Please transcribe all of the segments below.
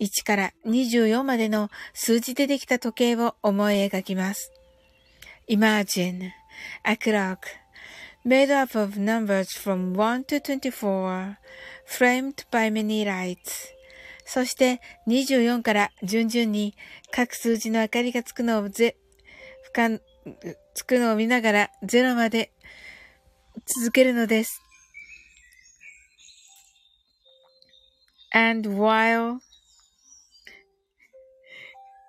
1から24までの数字でできた時計を思い描きます。Imagine a clock made up of numbers from 1 to 24 framed by many lights そして24から順々に各数字の明かりがつくのをぜ、ふかん、つくのを見ながら0まで続けるのです。and while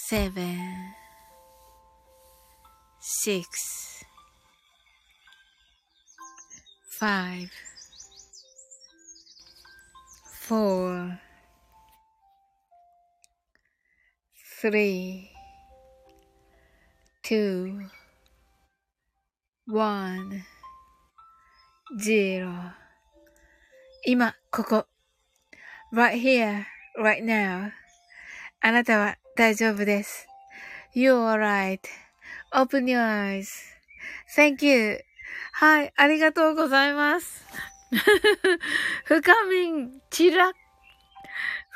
seven, six, five, four, three, two, one, zero 今、ここ。right here, right now. あなたは 大丈夫です。You're alright.Open your eyes.Thank you. はい、ありがとうございます。深みん、ちら、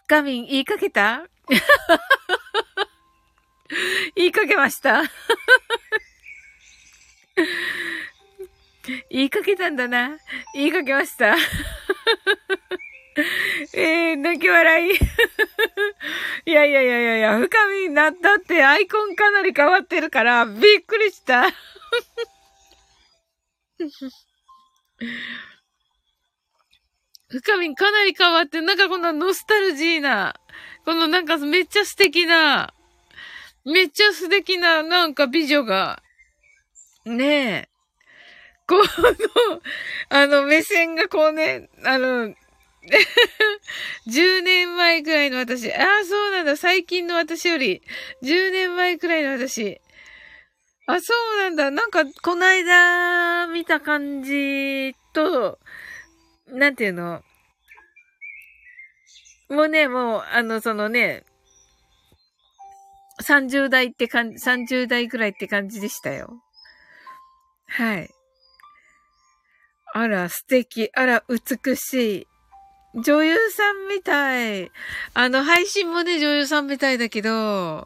深みん言いかけた？言いかけました？言いかけたんだな。言いかけました？えー、泣き笑い。いやいやいやいやいや、深みになったってアイコンかなり変わってるから、びっくりした。深みかなり変わって、なんかこのノスタルジーな、このなんかめっちゃ素敵な、めっちゃ素敵ななんか美女が、ねえ。この、あの目線がこうね、あの、10年前くらいの私。ああ、そうなんだ。最近の私より。10年前くらいの私。あ、そうなんだ。なんか、こないだ見た感じと、なんていうの？もうね、もう、あの、そのね、30代って感じ、30代くらいって感じでしたよ。はい。あら、素敵。あら、美しい。女優さんみたい。あの、配信もね、女優さんみたいだけど、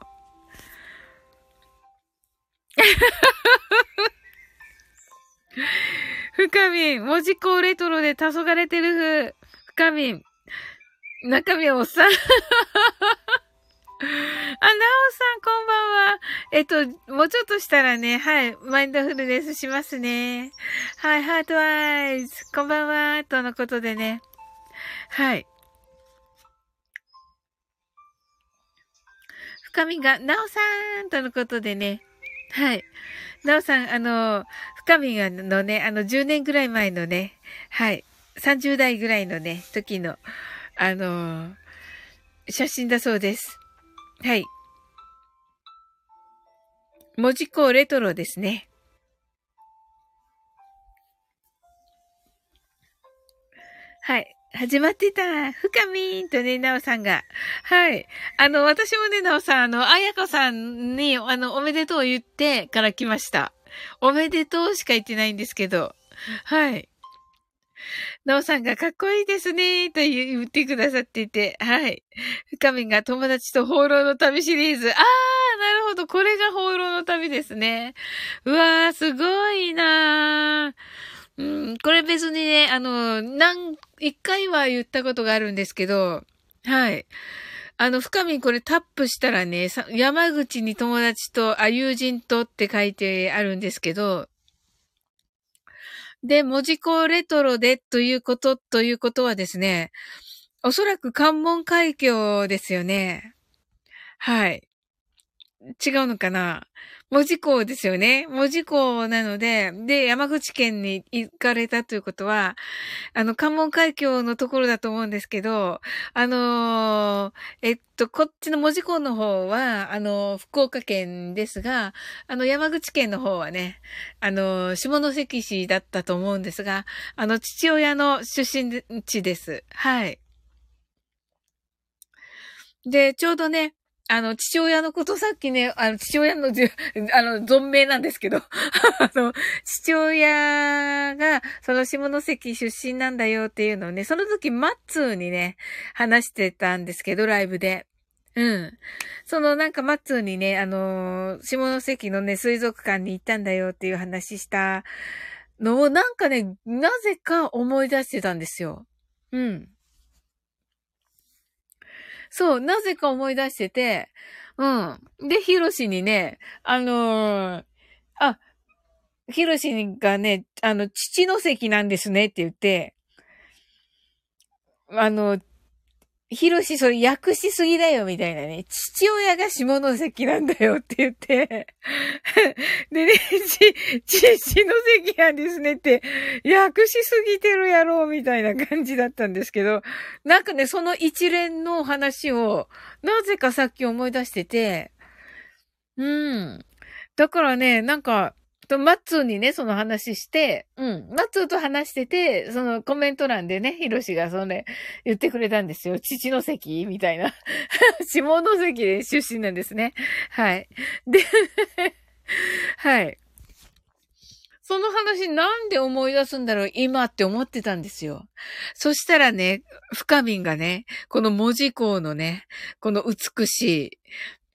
深みん、文字工レトロで黄昏てる風。深みん、中身おっさん。あ、なおさん、こんばんは。えっと、もうちょっとしたらね、はい、マインドフルネスしますね。はい、ハートアイズ、こんばんは、とのことでね。はい。深みが、なおさんとのことでね。はい。なおさん、あの、深みがのね、あの、10年ぐらい前のね、はい。30代ぐらいのね、時の、あの写真だそうです。はい。文字工レトロですね。はい。始まってた。深みーんとね、なおさんが。はい。あの、私もね、なおさん、あの、あやこさんに、あの、おめでとう言ってから来ました。おめでとうしか言ってないんですけど。はい。なおさんがかっこいいですね、と言ってくださっていて、はい。深みんが友達と放浪の旅シリーズ。あー、なるほど。これが放浪の旅ですね。うわー、すごいなー。うん、これ別にね、あの、何、一回は言ったことがあるんですけど、はい。あの、深みこれタップしたらね、山口に友達と、あ、友人とって書いてあるんですけど、で、文字工レトロでということ、ということはですね、おそらく関門海峡ですよね。はい。違うのかな？文字港ですよね。文字港なので、で、山口県に行かれたということは、あの、関門海峡のところだと思うんですけど、あのー、えっと、こっちの文字港の方は、あの、福岡県ですが、あの、山口県の方はね、あの、下関市だったと思うんですが、あの、父親の出身地です。はい。で、ちょうどね、あの、父親のことさっきね、あの、父親のじゅ、あの、存命なんですけど、あの、父親が、その下関出身なんだよっていうのをね、その時、マッツーにね、話してたんですけど、ライブで。うん。そのなんかマッツーにね、あのー、下関のね、水族館に行ったんだよっていう話したのをなんかね、なぜか思い出してたんですよ。うん。そう、なぜか思い出してて、うん。で、ヒロシにね、あのー、あ、ヒロシがね、あの、父の席なんですねって言って、あの、ヒロシ、それ訳しすぎだよ、みたいなね。父親が下関なんだよって言って でね、ち、父の関なんですねって、訳しすぎてるやろ、みたいな感じだったんですけど、なんかね、その一連の話を、なぜかさっき思い出してて、うん。だからね、なんか、と、マッツーにね、その話して、うん。マッツーと話してて、そのコメント欄でね、ヒロシがそれ、言ってくれたんですよ。父の席みたいな。下関で出身なんですね。はい。で はい。その話なんで思い出すんだろう今って思ってたんですよ。そしたらね、深みんがね、この文字工のね、この美しい、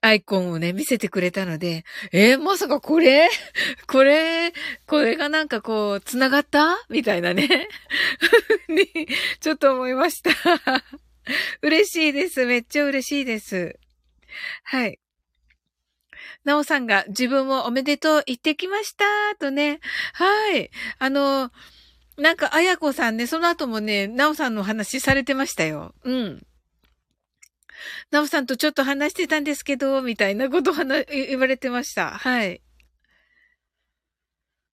アイコンをね、見せてくれたので、えー、まさかこれ？これ、これがなんかこう、繋がった？みたいなね に、ちょっと思いました 嬉しいです。めっちゃ嬉しいです。はい。なおさんが自分もおめでとう言ってきましたとね。はい。あの、なんか、あやこさんね、その後もね、なおさんの話されてましたよ。うん。なおさんとちょっと話してたんですけど、みたいなことを言われてました。はい。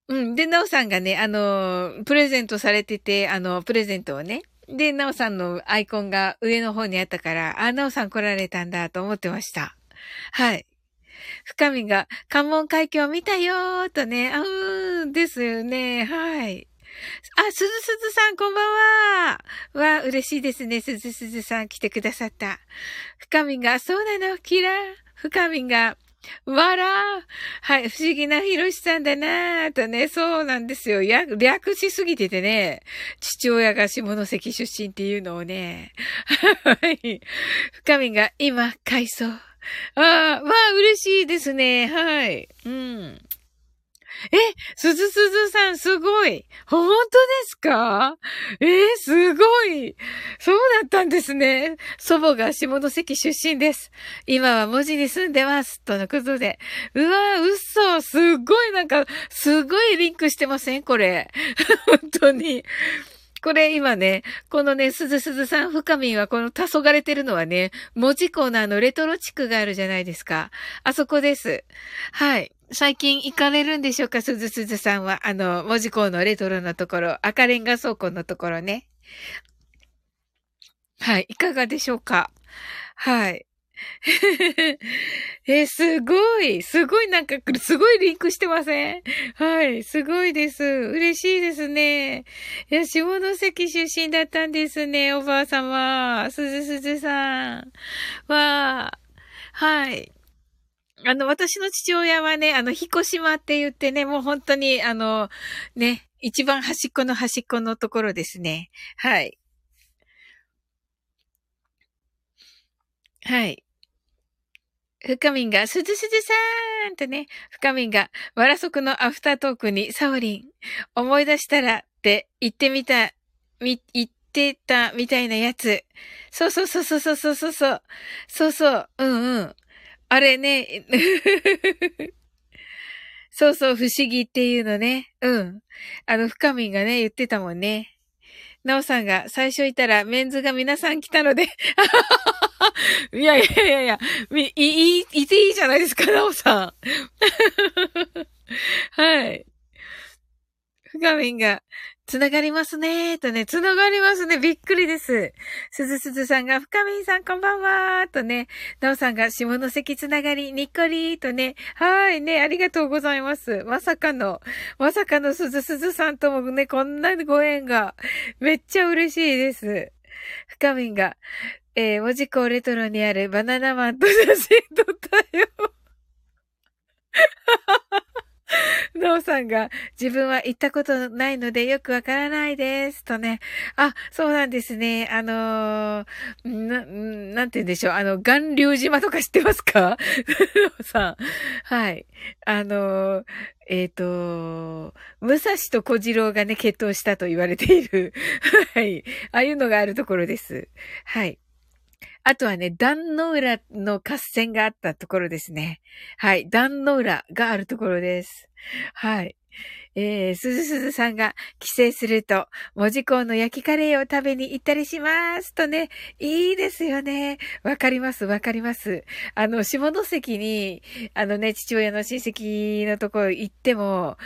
うん。で、なおさんがね、あの、プレゼントされてて、あの、プレゼントをね。で、なおさんのアイコンが上の方にあったから、あ、なおさん来られたんだと思ってました。はい。深みが、関門海峡見たよーとね、あうーんですよね。はい。あ、すずすずさん、こんばんは。わ、嬉しいですね。すずすずさん来てくださった。深みが、そうなの、キラー。深みが、わらはい、不思議なひろしさんだなぁとね、そうなんですよ。や、略しすぎててね、父親が下関出身っていうのをね、はい。深みが今、回想。ああ、わ、嬉しいですね。はい。うん。え、すずすずさんすごい。本当ですか？えー、すごい。そうだったんですね。祖母が下関出身です。今は文字に住んでます。とのことで。うわー、嘘。すっごいなんか、すごいリンクしてません？これ。本当に。これ今ね、このね、すずすずさん、深みはこの黄昏れてるのはね、文字コーナーのレトロ地区があるじゃないですか。あそこです。はい。最近行かれるんでしょうか、すずすずさんは。あの、文字工のレトロのところ、赤レンガ倉庫のところね。はい。いかがでしょうか？はい。え、すごい。すごいなんか、すごいリンクしてません？はい。すごいです。嬉しいですね。いや、下関出身だったんですね、おばあ様。すずすずさん。わはい。あの、私の父親はね、あの、彦島って言ってね、もう本当に、あの、ね、一番端っこの端っこのところですね。はい。はい。深みんが、すずすずさーんとね、深みんが、わらそくのアフタートークに、サオリン、思い出したらって言ってみた、み、言ってたみたいなやつ。そうそうそうそうそうそうそう。そうそう。うんうん。あれね。そうそう、不思議っていうのね。うん。あの、深みがね、言ってたもんね。なおさんが最初いたらメンズが皆さん来たので いやいやいやいや、い、い、いていいじゃないですか、なおさん。はい。深みが、つながりますねーとね、つながりますね。びっくりです。すずすずさんが、深みんさんこんばんはーとね、なおさんが下関つながり、にっこりーとね、はーいね、ありがとうございます。まさかの、まさかのすずすずさんともね、こんなご縁が、めっちゃ嬉しいです。深みんが、えー、文字工レトロにあるバナナマンと写真撮ったよ。なおさんが自分は行ったことないのでよくわからないです。とね。あ、そうなんですね。あのー、な、なんて言うんでしょう。あの、岩流島とか知ってますか？なおさん。はい。あのー、えっ、ー、と、武蔵と小次郎がね、決闘したと言われている。はい。ああいうのがあるところです。はい。あとはね、壇の浦の合戦があったところですね。はい。壇の浦があるところです。はい。えー、すずすずさんが帰省すると、文字工の焼きカレーを食べに行ったりしますとね、いいですよね。わかります、わかります。あの、下関に、あのね、父親の親戚のところ行っても、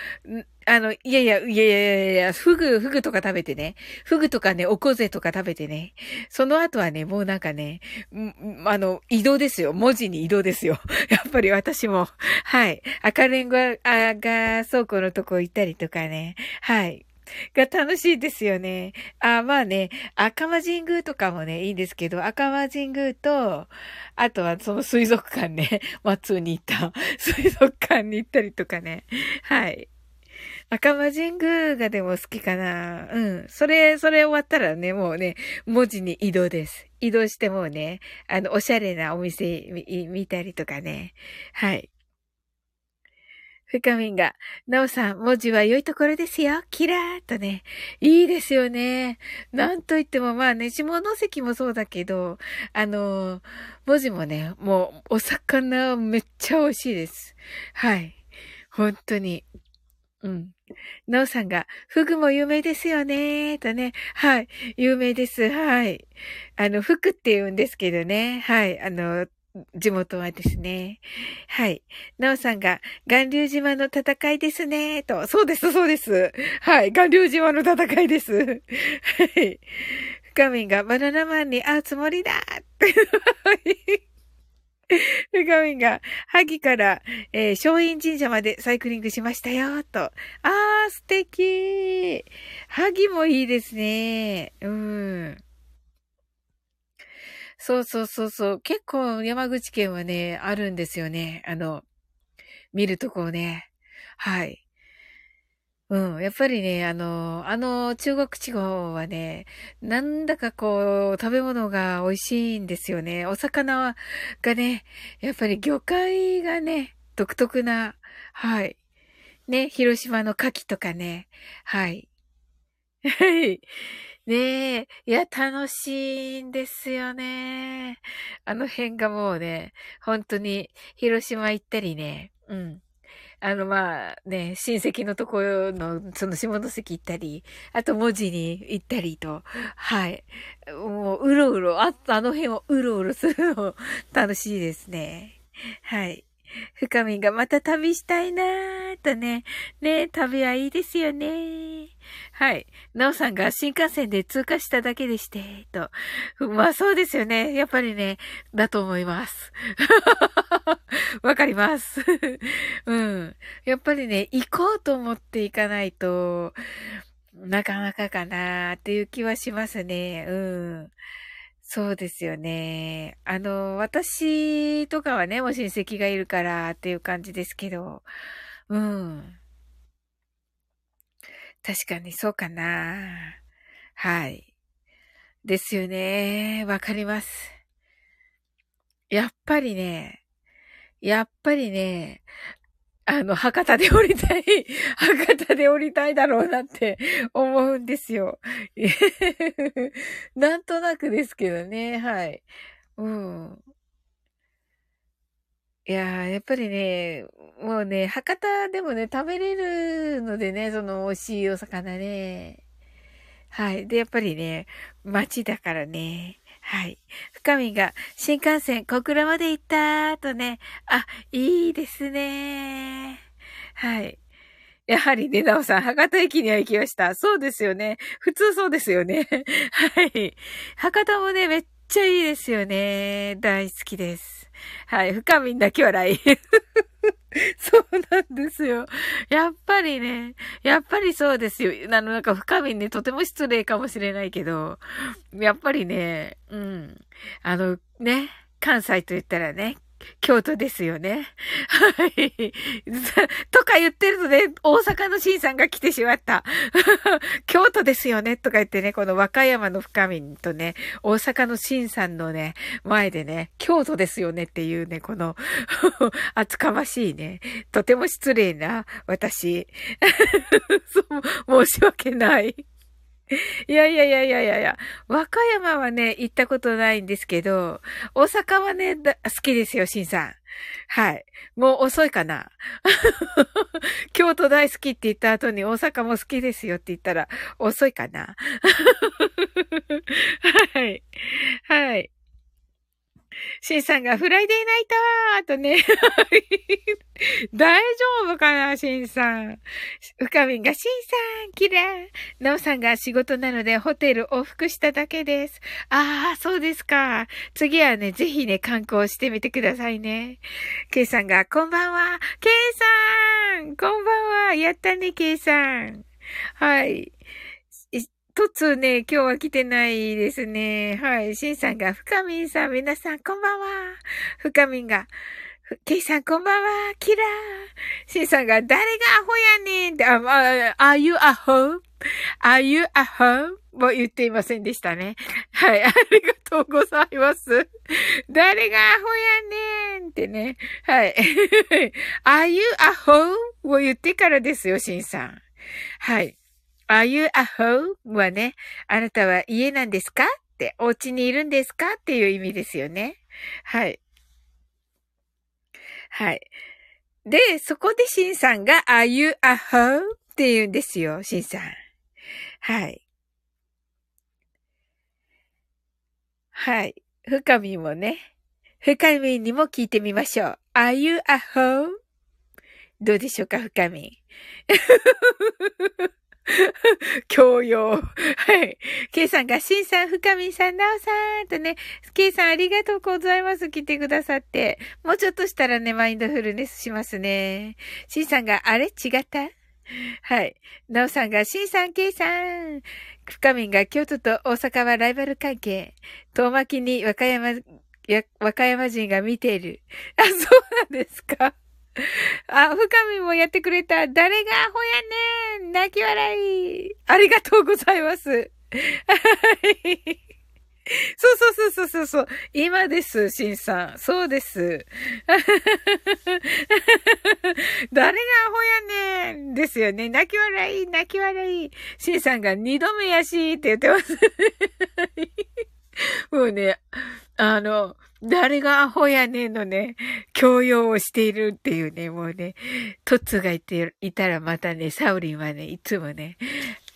あの、いやいや、いやいやいやいやフグ、フグとか食べてね。フグとかね、おこぜとか食べてね。その後はね、もうなんかね、あの、移動ですよ。文字に移動ですよ。やっぱり私も。はい。赤レンガ、あが倉庫のとこ行ったりとかね。はい。が楽しいですよね。あ、まあね、赤間神宮とかもね、いいんですけど、赤間神宮と、あとはその水族館ね、松に行った水族館に行ったりとかね。はい。赤魔神宮がでも好きかな。うん。それ、それ終わったらね、もうね、文字に移動です。移動してもうね、あの、おしゃれなお店見たりとかね。はい。深みんが、なおさん、文字は良いところですよ。キラーとね。いいですよね。なんといっても、まあね、下関もそうだけど、あの、文字もね、もう、お魚めっちゃ美味しいです。はい。本当に。うん。なおさんが、フグも有名ですよね、とね。はい。有名です。はい。あの、服って言うんですけどね。はい。あの、地元はですね。はい。なおさんが、岩流島の戦いですね、と。そうです、そうです。はい。岩流島の戦いです。はい。深みがバナナマンに会うつもりだって。ふがみんが、萩から、えー、松陰神社までサイクリングしましたよ、と。あー、素敵萩もいいですね。うん。そうそうそうそう。結構山口県はね、あるんですよね。あの、見るとこをね。はい。うん。やっぱりね、あの、あの中国地方はね、なんだかこう、食べ物が美味しいんですよね。お魚がね、やっぱり魚介がね、独特な、はい、ね、広島の牡蠣とかね。はい。はい。ねえ。いや、楽しいんですよね。あの辺がもうね、本当に、広島行ったりね。うん。あの、まあね、親戚のところの、その下関行ったり、あと文字に行ったりと、はい。もう、うろうろ、あ、あの辺をうろうろするの楽しいですね。はい。深みがまた旅したいなーとね。ね旅はいいですよね。はい。なおさんが新幹線で通過しただけでして、と。まあそうですよね。やっぱりね、だと思います。わかります。うん。やっぱりね、行こうと思って行かないと、なかなかかなーっていう気はしますね。うん。そうですよね。あの、私とかはね、もう親戚がいるからっていう感じですけど、うん。確かにそうかな。はい。ですよね。わかります。やっぱりね、やっぱりね、あの、博多で降りたい、博多で降りたいだろうなって思うんですよ。なんとなくですけどね、はい。うん。いやー、やっぱりね、もうね、博多でもね、食べれるのでね、その美味しいお魚ね。はい。で、やっぱりね、街だからね。はい。深みが、新幹線、小倉まで行ったとね。あ、いいですね。はい。やはりね、なおさん、博多駅には行きました。そうですよね。普通そうですよね。はい。博多もね、めっちゃいいですよね。大好きです。はい。深みんだけ笑い。そうなんですよ。やっぱりね、やっぱりそうですよ。あの、なんか深みね、とても失礼かもしれないけど、やっぱりね、うん。あの、ね、関西と言ったらね、京都ですよね。はい。とか言ってるとね、大阪の新さんが来てしまった。京都ですよねとか言ってね、この和歌山の深みとね、大阪の新さんのね、前でね、京都ですよねっていうね、この 厚かましいね、とても失礼な私。そう、申し訳ない。いやいやいやいやいやいや、和歌山はね、行ったことないんですけど、大阪はね、好きですよ、しんさん。はい。もう遅いかな。京都大好きって言った後に大阪も好きですよって言ったら遅いかな。はい。はい。シンさんがフライデーナイターとね。大丈夫かな、シンさん。うかみんが、シンさん、キラー。ナオさんが仕事なのでホテル往復しただけです。ああ、そうですか。次はね、ぜひね、観光してみてくださいね。ケイさんが、こんばんは。ケイさんこんばんは。やったね、ケイさん。はい。とつね、今日は来てないですね。はい。しんさんが、深みんさん、皆さん、こんばんは。深みんが、けいさん、こんばんは。キラー。しんさんが、誰がアホやねんって、あ、まあ、are you a home?are you a home? も言っていませんでしたね。はい。ありがとうございます。誰がアホやねんってね。はい。are you a home? を言ってからですよ、しんさん。はい。Are you a home? はね、あなたは家なんですか？って、お家にいるんですか？っていう意味ですよね。はい。はい。で、そこでシンさんが Are you a home? って言うんですよ、シンさん。はい。はい。深みもね、深みにも聞いてみましょう。Are you a home? どうでしょうか、深み。教養。はい。ケイさんが、シンさん、深見さん、ナオさんとね、ケイさんありがとうございます。来てくださって。もうちょっとしたらね、マインドフルネスしますね。シンさんが、あれ？違った？はい。ナオさんが、シンさん、ケイさん。深見が、京都と大阪はライバル関係。遠巻きに和歌山、和歌山人が見ている。あ、そうなんですか？あ、深みもやってくれた。誰がアホやねん泣き笑い。ありがとうございます。そうそうそうそうそう。今です、シンさん。そうです。誰がアホやねんですよね。泣き笑い、泣き笑い。シンさんが二度目やしって言ってます。もうね、あの、誰がアホやねんのね、強要をしているっていうね、もうね、トッツがいて、いたらまたね、サウリンはね、いつもね、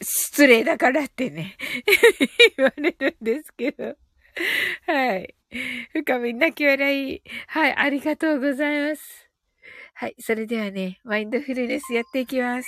失礼だからってね、言われるんですけど。はい。深み泣き笑い。はい、ありがとうございます。はい、それではね、マインドフルネスやっていきます。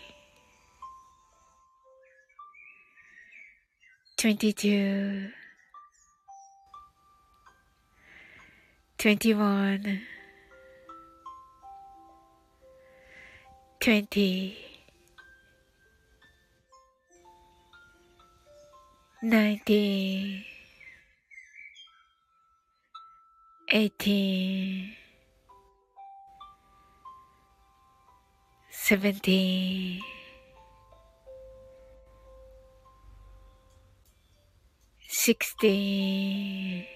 22 21 20 19 18 17 sixty,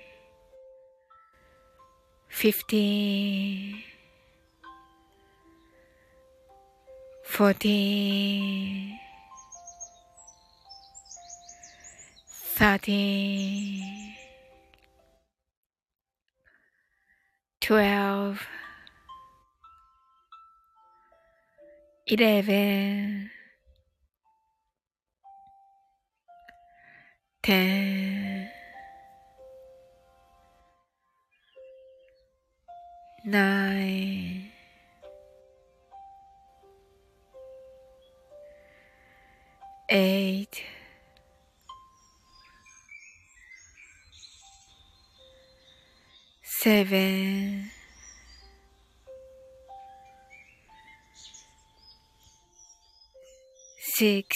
fifty, forty, thirty, twelve, eleven. Ten, nine, eight, seven, six,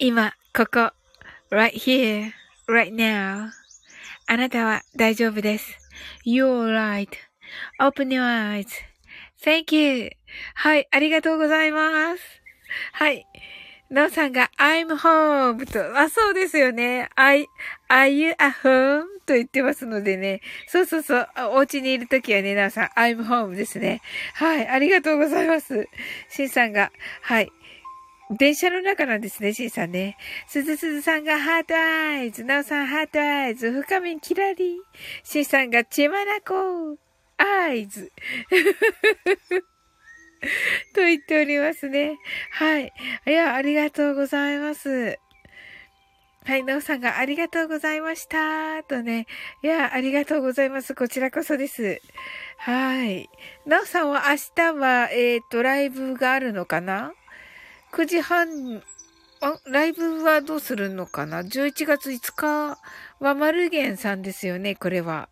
今、ここ、right here, right now. あなたは大丈夫です。You're right.Open your eyes.Thank you. はい、ありがとうございます。はい。なおさんが I'm home と、あ、そうですよね。I, are you at home? と言ってますのでね。そうそうそう。お家にいるときはね、なおさん I'm home ですね。はい。ありがとうございます。しんさんが、はい。電車の中なんですね、しんさんね。すずすずさんが heart eyes。なおさん heart eyes。深みんキラリ。しんさんが血眼 eyes。と言っておりますね。はい。いや、ありがとうございます。はい、なおさんがありがとうございました。とね。いや、ありがとうございます。こちらこそです。はい。なおさんは明日は、えっ、ー、と、ライブがあるのかな？?9 時半、あ、ライブはどうするのかな ?11 月5日はマルゲンさんですよね、これは。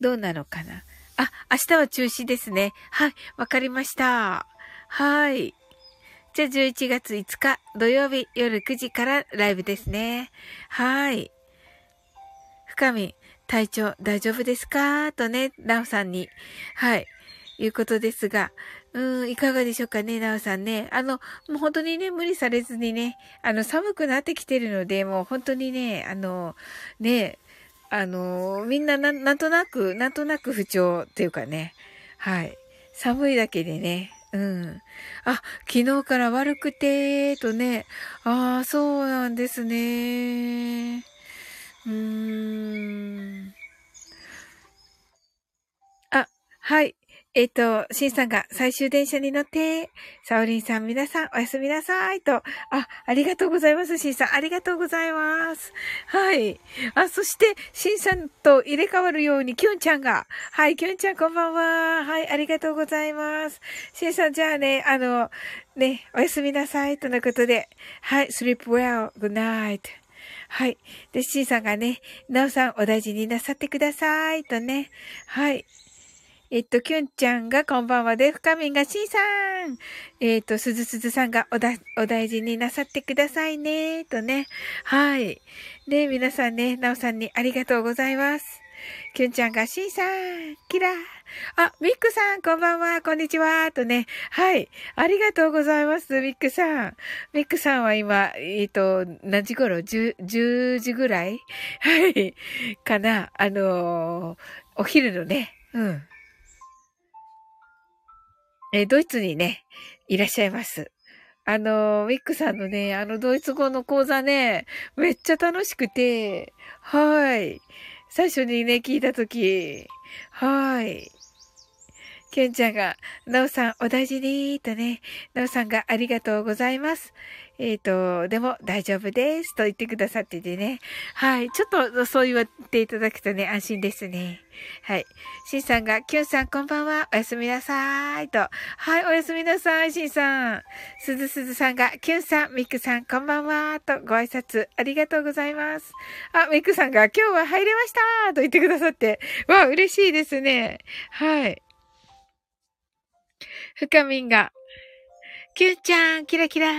どうなのかな？あ、明日は中止ですね。はい、わかりました。はい。じゃあ11月5日土曜日夜9時からライブですね。はい。深み、体調大丈夫ですか？とね、なおさんに。はい。いうことですが、うん、いかがでしょうかね、なおさんね。あの、もう本当にね、無理されずにね、あの、寒くなってきてるので、もう本当にね、あの、ね、あの、みんなななんとなく、なんとなく不調っていうかね、はい。寒いだけでね、うん。あ、昨日から悪くて、とね。ああ、そうなんですね。うーん。あ、はい。えっ、と、シンさんが最終電車に乗って、サオリンさん皆さんおやすみなさいと、あ、ありがとうございます、シンさん。ありがとうございます。はい。あ、そして、シンさんと入れ替わるように、キュンちゃんが、はい、キュンちゃんこんばんは。はい、ありがとうございます。シンさん、じゃあね、あの、ね、おやすみなさいとのことで、はい、sleep well, good night. はい。で、シンさんがね、ナオさんお大事になさってくださいとね、はい。えっと、きゅんちゃんがこんばんはで、深みんがしんさん。えっと、すずすずさんがおだ、お大事になさってくださいね、とね。はい。で、皆さんね、なおさんにありがとうございます。きゅんちゃんがしんさん、キラー。あ、ミックさん、こんばんは、こんにちは、とね。はい。ありがとうございます、ミックさん。ミックさんは今、えっ、ー、と、何時頃 ?10、10時ぐらい？はい。かな。あのー、お昼のね。うん。え、ドイツにね、いらっしゃいます。あの、ウィックさんのね、あの、ドイツ語の講座ね、めっちゃ楽しくて、はい。最初にね、聞いたとき、はい。ケンちゃんが、ナオさんお大事に、とね、ナオさんがありがとうございます。えっ、ー、と、でも大丈夫です。と言ってくださっててね。はい。ちょっとそう言っていただくとね、安心ですね。はい。シンさんが、キュンさんこんばんは。おやすみなさい。と。はい。おやすみなさい、シンさん。すずすずさんが、キュンさん、ミクさんこんばんは。とご挨拶ありがとうございます。あ、ミクさんが、今日は入れましたと言ってくださって。わ、嬉しいですね。はい。深みんが、キュンちゃん、キラキラ。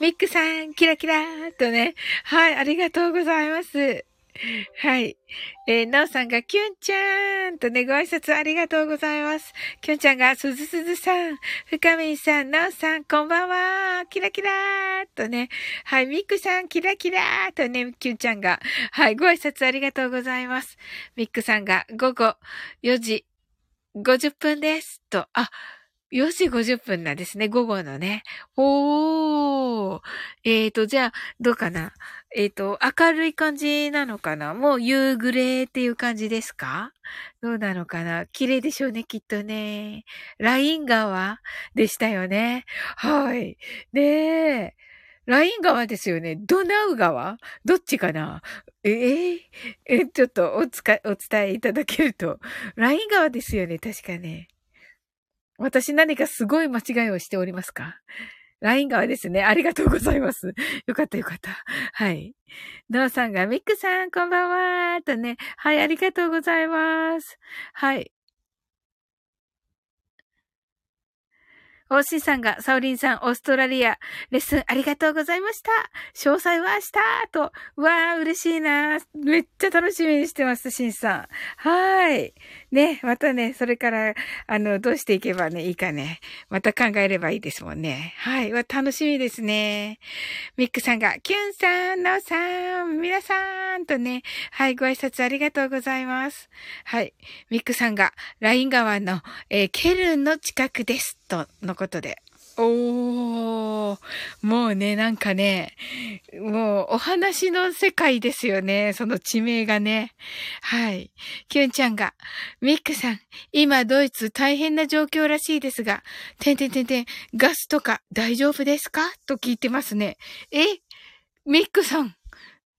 ミックさん、キラキラ。とね。はい、ありがとうございます。はい。えー、なおさんが、キュンちゃんとね、ご挨拶ありがとうございます。キュンちゃんが、すずすずさん、深みんさん、なおさん、こんばんは。キラキラーとね。はい、ミックさん、キラキラーとね、キュンちゃんが、はい、ご挨拶ありがとうございます。ミックさんが、午後4時50分です。と、あ、4時50分なんですね、午後のね。おー。えーと、じゃあ、どうかなえっ、ー、と、明るい感じなのかなもう夕暮れっていう感じですか？どうなのかな綺麗でしょうね、きっとね。ライン川でしたよね。はい。で、ライン川ですよね。ドナウ川？どっちかな？えー、え、ちょっとおつか、お伝えいただけると。ライン川ですよね、確かね。私何かすごい間違いをしておりますか ?LINE 側ですね。ありがとうございます。よかったよかった。はい。ノーさんが、ミックさん、こんばんはとね。はい、ありがとうございます。はい。おしさんが、サウリンさん、オーストラリア、レッスンありがとうございました。詳細は明日と、わー、嬉しいなめっちゃ楽しみにしてます、シンさん。はーい。ね、またね、それから、あの、どうしていけばね、いいかね、また考えればいいですもんね。はい。わ、楽しみですね。ミックさんが、キュンさん、ナオさん、皆さん、とね、はい、ご挨拶ありがとうございます。はい。ミックさんが、ライン川の、えー、ケルンの近くです、とのことで。おー、もうね、なんかね、もうお話の世界ですよね。その地名がね。はい。キュンちゃんが、ミックさん、今ドイツ大変な状況らしいですが、てんてんてんてん、ガスとか大丈夫ですか？と聞いてますね。え？ミックさん、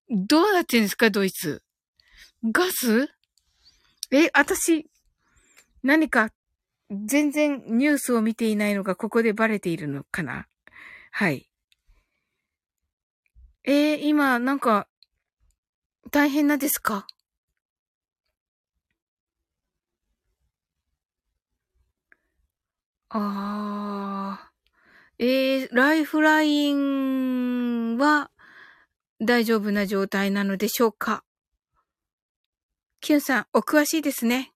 どうなってんですか？ドイツ。ガス？え、私、何か全然ニュースを見ていないのがここでバレているのかな？はい。えー、今、なんか、大変なんですか？あー。えー、ライフラインは大丈夫な状態なのでしょうか？キュンさん、お詳しいですね。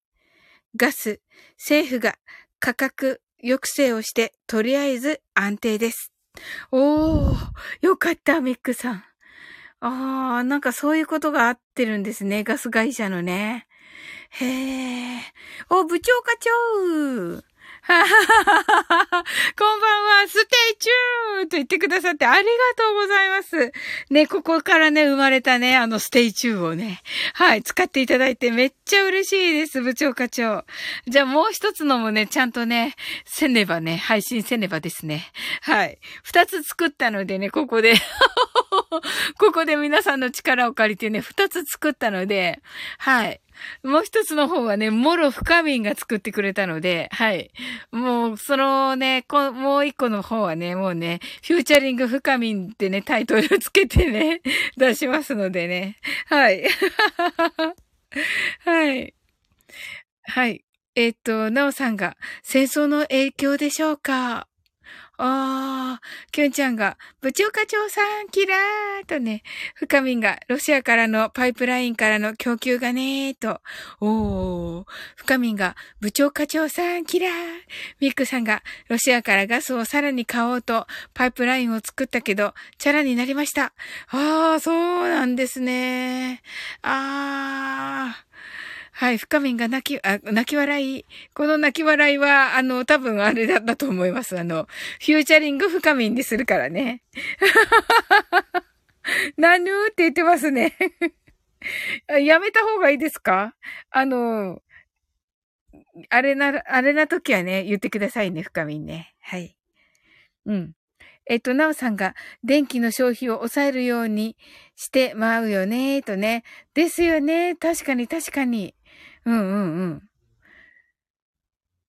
ガス、政府が価格抑制をして、とりあえず安定です。おー、よかった、ミックさん。あー、なんかそういうことがあってるんですね。ガス会社のね。へー。お、部長課長はははは。こんばんは、ステイチューと言ってくださってありがとうございます。ね、ここからね、生まれたね、あのステイチューをね、はい、使っていただいてめっちゃ嬉しいです、部長課長。じゃあもう一つのもね、ちゃんとね、せねばね、配信せねばですね。はい。二つ作ったのでね、ここで ここで皆さんの力を借りてね、二つ作ったので、はい。もう一つの方はね、もろ深みんが作ってくれたので、はい。もう、そのね、こもう一個の方はね、もうね、フューチャリング深みんってね、タイトルつけてね、出しますのでね。はい。はい。はい。えっ、と、なおさんが、戦争の影響でしょうか？ああ、きゅんちゃんが、部長課長さん、キラーとね、深みんが、ロシアからのパイプラインからの供給がねーと、おー、深みんが、部長課長さん、キラーミックさんが、ロシアからガスをさらに買おうと、パイプラインを作ったけど、チャラになりました。ああ、そうなんですね。ああ。はい、深みんが泣き、あ、泣き笑い。この泣き笑いは、あの、多分あれだったと思います。あの、フューチャリング深みんでするからね。なぬーって言ってますね。やめた方がいいですか？あの、あれな、あれな時はね、言ってくださいね、深みんね。はい。うん。えっと、なおさんが電気の消費を抑えるようにしてまうよね、とね。ですよね。確かに確かに。うんうんうん。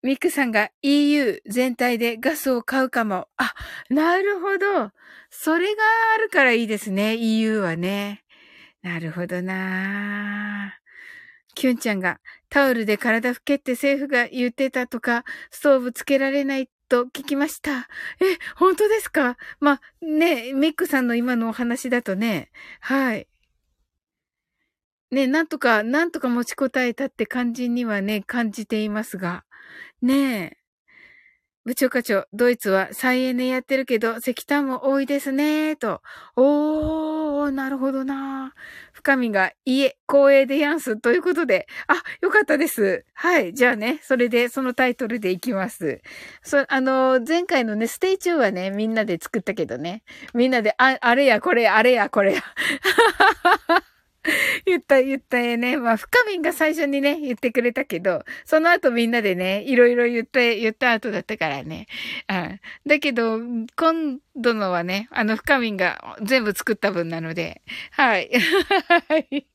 ミクさんが EU 全体でガスを買うかも。あ、なるほど。それがあるからいいですね。EU はね。なるほどなキュンちゃんがタオルで体拭けって政府が言ってたとか、ストーブつけられないと聞きました。え、本当ですか？ま、ね、ミックさんの今のお話だとね、はい。ね、なんとか、なんとか持ちこたえたって感じにはね、感じていますが。ねえ。部長課長、ドイツは再エネやってるけど、石炭も多いですね、と。おー、なるほどな。深みが家、光栄でやんす。ということで。あ、よかったです。はい。じゃあね、それで、そのタイトルでいきます。そ、あの、前回のね、ステイチューはね、みんなで作ったけどね。みんなで、あ、あれや、これや、あれや、これや。言った、言ったえね。まあ、深みんが最初にね、言ってくれたけど、その後みんなでね、いろいろ言って、言った後だったからね。うん。だけど、今度のはね、あの、深みんが全部作った分なので、はい。はい。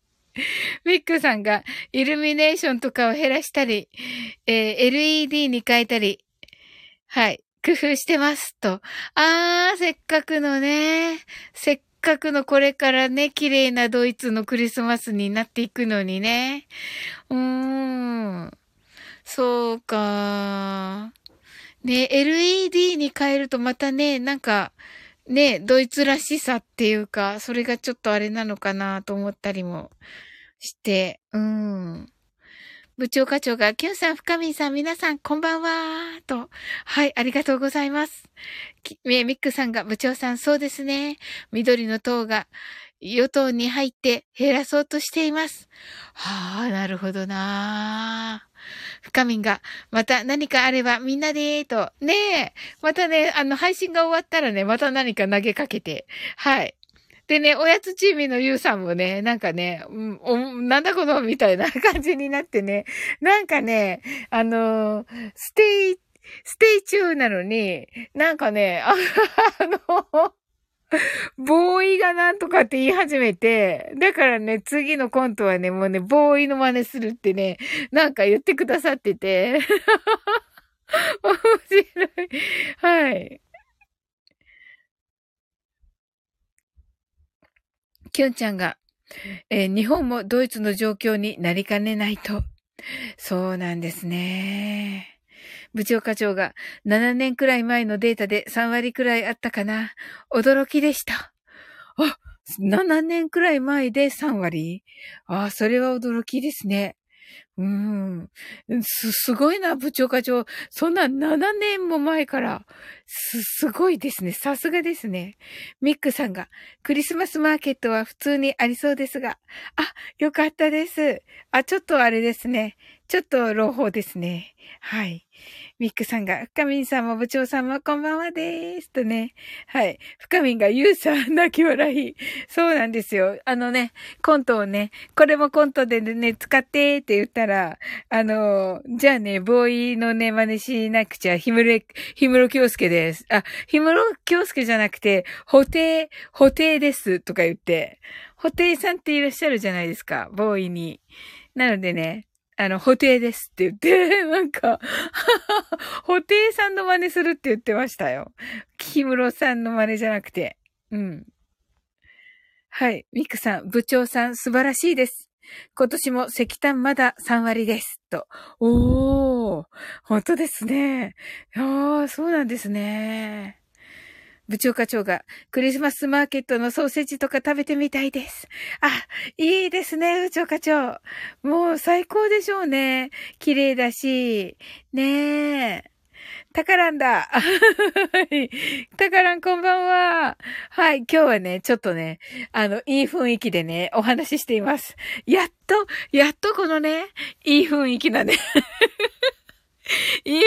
ミックさんが、イルミネーションとかを減らしたり、えー、LED に変えたり、はい。工夫してます。と。あー、せっかくのね、せっかくのこれからね、綺麗なドイツのクリスマスになっていくのにね。うーん。そうか。ね、LED に変えるとまたね、なんか、ね、ドイツらしさっていうか、それがちょっとあれなのかなと思ったりもして、うん。部長課長が、キュンさん、深みさん、皆さん、こんばんはと。はい、ありがとうございます。ミックさんが、部長さん、そうですね。緑の党が、与党に入って減らそうとしています。はあ、なるほどな深みんが、また何かあればみんなでーと。ねえ。またね、あの、配信が終わったらね、また何か投げかけて。はい。でね、おやつチームのゆうさんもね、なんかね、うん、なんだこのみたいな感じになってね、なんかね、あのステイ、ステイ中なのに、なんかね、あの、ボーイがなんとかって言い始めて、だからね、次のコントはね、もうね、ボーイの真似するってね、なんか言ってくださってて、面白い。はい。きょんちゃんが、えー、日本もドイツの状況になりかねないと。そうなんですね。部長課長が7年くらい前のデータで3割くらいあったかな。驚きでした。あ、7年くらい前で3割？あ、それは驚きですね。うん。す、すごいな、部長課長。そんな7年も前から。す、すごいですね。さすがですね。ミックさんが、クリスマスマーケットは普通にありそうですが。あ、よかったです。あ、ちょっとあれですね。ちょっと朗報ですね。はい。ミックさんが、深みんさんも部長さんもこんばんはです。とね。はい。深みんが、ゆうさん、泣き笑い。そうなんですよ。あのね、コントをね、これもコントでね、使ってって言ったら、らあの、じゃあね、ボーイのね、真似しなくちゃ、ひむれ、ひむろきょうすけです。あ、ひむろきょうすけじゃなくて、ほて、ほてです。とか言って、ほてさんっていらっしゃるじゃないですか、ボーイに。なのでね、あの、補定ですって言って、なんか、補定さんの真似するって言ってましたよ。木室さんの真似じゃなくて。うん。はい。ミクさん、部長さん素晴らしいです。今年も石炭まだ3割です。と。おー。本当ですね。ああ、そうなんですね。部長課長がクリスマスマーケットのソーセージとか食べてみたいです。あ、いいですね、部長課長。もう最高でしょうね。綺麗だし。ねえ。タカランだ。タカランこんばんは。はい。今日はね、ちょっとね、あの、いい雰囲気でね、お話ししています。やっと、やっとこのね、いい雰囲気なね。いい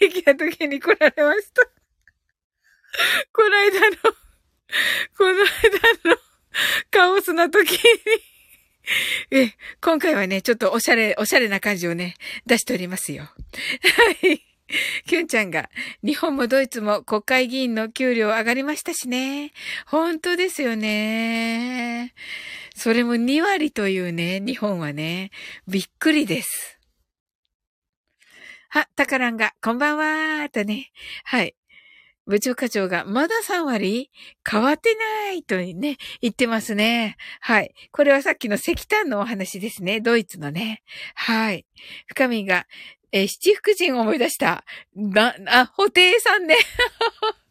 雰囲気な時に来られました。この間の、この間のカオスな時にえ、今回はね、ちょっとおしゃれ、おしゃれな感じをね、出しておりますよ。はい。キュンちゃんが、日本もドイツも国会議員の給料上がりましたしね。本当ですよね。それも2割というね、日本はね、びっくりです。は、タカランが、こんばんはーとね。はい。部長課長が、まだ3割？変わってないとね、言ってますね。はい。これはさっきの石炭のお話ですね。ドイツのね。はい。深みが、え、七福神思い出した。な、あ、布袋さんね。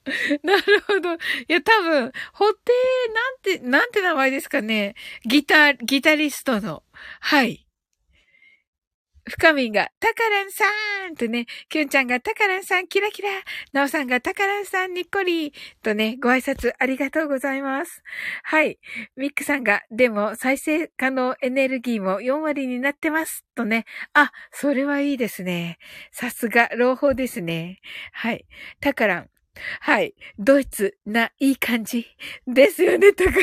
なるほど。いや、多分、布袋、なんて、なんて名前ですかね。ギター、ギタリストの。はい。深みんが、タカランさーんとね、キュンちゃんがタカランさんキラキラ、ナオさんがタカランさんにっこりとね、ご挨拶ありがとうございます。はい。ミックさんが、でも再生可能エネルギーも4割になってますとね。あ、それはいいですね。さすが、朗報ですね。はい。タカラン。はい。ドイツな、いい感じ。ですよね、タカラン。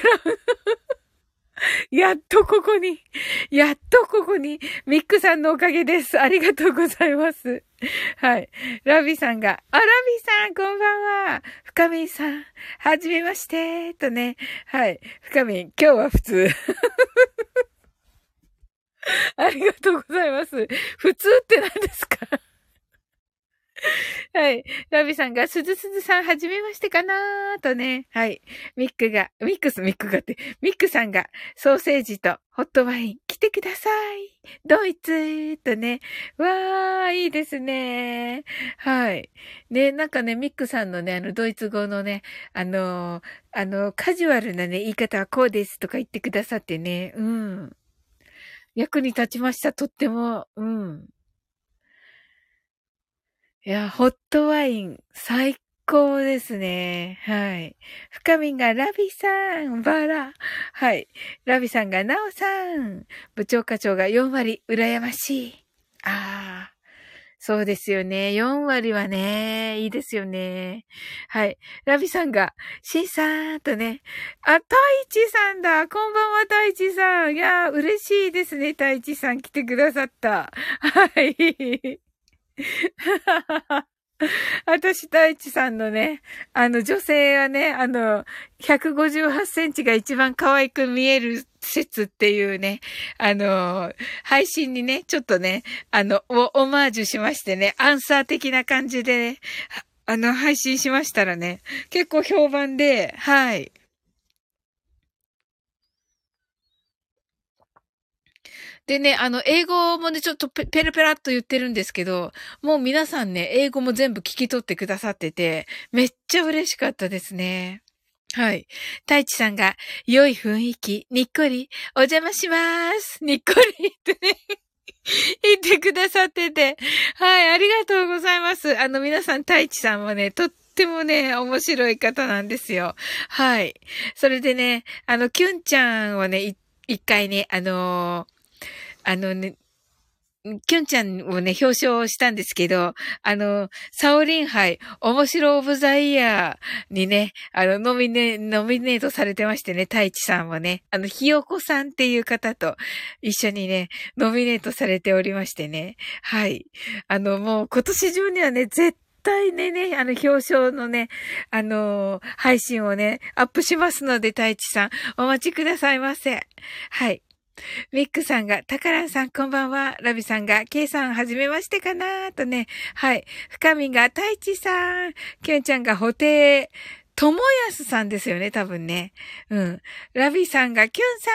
やっとここに、やっとここに、ミックさんのおかげです。ありがとうございます。はい。ラビさんが、あ、ラビさん、こんばんは。深みさん、はじめまして、とね。はい。深み、今日は普通。ありがとうございます。普通って何ですか？はい。ラビさんが、すずすずさん、はじめましてかなーとね。はい。ミックが、ミックス、ミックがって、ミックさんが、ソーセージとホットワイン、来てください。ドイツーとね。わー、いいですね。はい。ね、なんかね、ミックさんのね、あの、ドイツ語のね、あのあの、カジュアルなね、言い方はこうですとか言ってくださってね。うん。役に立ちました、とっても。うん。いや、ホットワイン、最高ですね。はい。深みがラビさん、バラ。はい。ラビさんがナオさん。部長課長が4割、羨ましい。ああ。そうですよね。4割はね、いいですよね。はい。ラビさんが、シンさんとね。あ、太一さんだ。こんばんは、太一さん。いや、嬉しいですね。太一さん来てくださった。はい。私、太一さんのね、あの、女性はね、あの、158センチが一番可愛く見える説っていうね、あの、配信にね、ちょっとね、あの、オマージュしましてね、アンサー的な感じでね、あの、配信しましたらね、結構評判で、はい。でね、あの、英語もね、ちょっとペラペラっと言ってるんですけど、もう皆さんね、英語も全部聞き取ってくださってて、めっちゃ嬉しかったですね。はい。太一さんが、良い雰囲気、にっこり、お邪魔します。にっこりってね 言ってくださってて。はい、ありがとうございます。あの、皆さん、太一さんはね、とってもね、面白い方なんですよ。はい。それでね、あの、キュンちゃんをね、一回ね、あのー、あのね、キュンちゃんをね、表彰したんですけど、あの、サオリン杯、面白オブザイヤーにね、あの、ノミネ、ノミネートされてましてね、太一さんもね、あの、ひよこさんっていう方と一緒にね、ノミネートされておりましてね、はい。あの、もう今年中にはね、絶対ね、ね、あの、表彰のね、あのー、配信をね、アップしますので、太一さん、お待ちくださいませ。はい。ミックさんが、タカランさんこんばんは。ラビさんが、ケイさんはじめましてかなとね。はい。深みが、太一さん。キュンちゃんが、補定。ともやすさんですよね、多分ね。うん。ラビさんが、キュンさ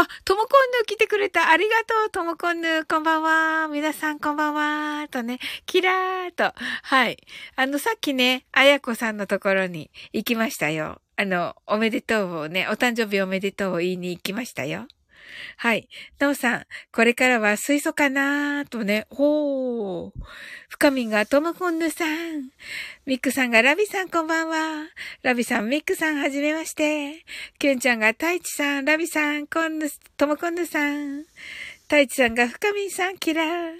んあ、ともこんぬ来てくれた。ありがとう、ともこんぬ。こんばんは。皆さん、こんばんは。とね、キラーと。はい。あの、さっきね、あやこさんのところに行きましたよ。あの、おめでとうをね、お誕生日おめでとうを言いに行きましたよ。はい。なおさん、これからは水素かなーとね。ほー。深みがトムコンヌさん。ミックさんがラビさんこんばんは。ラビさん、ミックさんはじめまして。キュンちゃんがタイチさん、ラビさん、コンヌ、トムコンヌさん。太一さんが深みさん、キラー。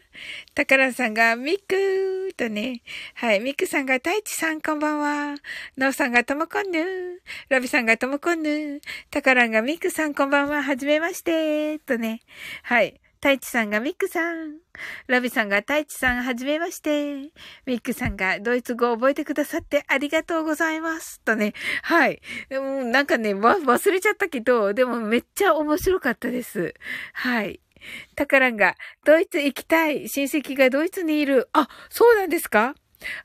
タカランさんがミックとね。はい。ミクさんが太一さん、こんばんは。ナオさんがともこんぬ。ラビさんがともこんぬ。タカランがミクさん、こんばんは。はじめまして。とね。はい。太一さんがミックさん。ラビさんが太一さん、はじめまして。ミックさんがドイツ語を覚えてくださってありがとうございます。とね。はい。でもなんかね、忘れちゃったけど、でもめっちゃ面白かったです。はい。タカランが、ドイツ行きたい。親戚がドイツにいる。あ、そうなんですか？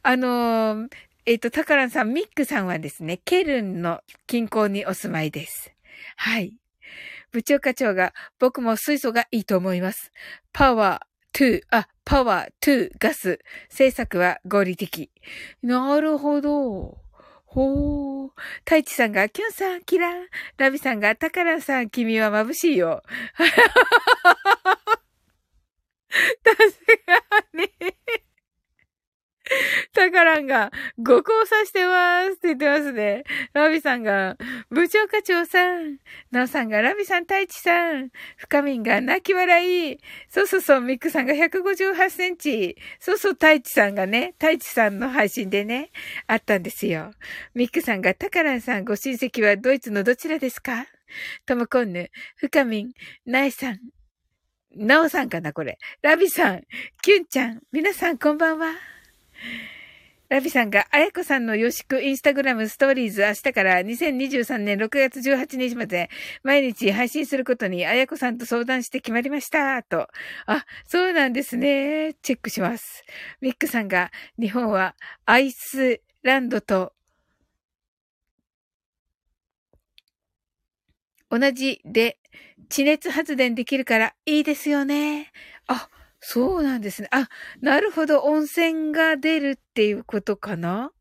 あのー、えっ、ー、と、タカランさん、ミックさんはですね、ケルンの近郊にお住まいです。はい。部長課長が、僕も水素がいいと思います。 power、to、あ、 power、to、gas。政策は合理的。なるほど。ほー。太一さんが、キュンさん、キラー。ラビさんが、タカラさん、君は眩しいよ。確かに。タカランが、ご交差してますって言ってますね。ラビさんが、部長課長さん。ナオさんが、ラビさん、太一さん。深みんが、泣き笑い。そうそうそう、ミックさんが158センチ。そうそう、太一さんがね、太一さんの配信でね、あったんですよ。ミックさんが、タカランさん、ご親戚はドイツのどちらですか？トムコンヌ、深みん、ナイさん。ナオさんかな、これ。ラビさん、キュンちゃん、皆さんこんばんは。ラビさんが、あやこさんのよしくインスタグラムストーリーズ明日から2023年6月18日まで毎日配信することにあやこさんと相談して決まりました。と。あ、そうなんですね。チェックします。ミックさんが、日本はアイスランドと同じで地熱発電できるからいいですよね。あ、そうなんですね。あ、なるほど。温泉が出るっていうことかな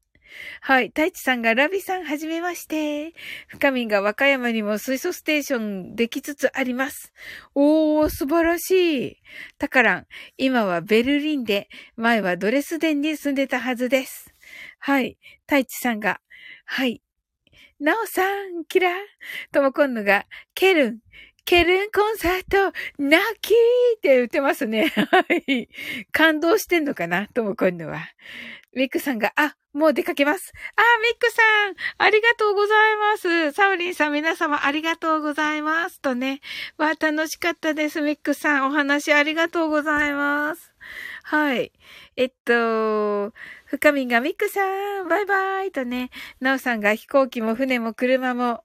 はい。太一さんがラビさんはじめまして。深みが和歌山にも水素ステーションできつつあります。おー、素晴らしい。タカラン、今はベルリンで、前はドレスデンに住んでたはずです。はい。太一さんが、はい。なおさん、キラー。ともこんぬが、ケルン、ケルンコンサート、泣きって言ってますね。はい。感動してんのかなとも今度は。ミックさんが、あ、もう出かけます。あ、ミックさん、ありがとうございます。サウリンさん、皆様ありがとうございます。とね。わ、楽しかったです。ミックさん、お話ありがとうございます。はい。えっと、深みがミックさん、バイバイとね、ナオさんが飛行機も船も車も、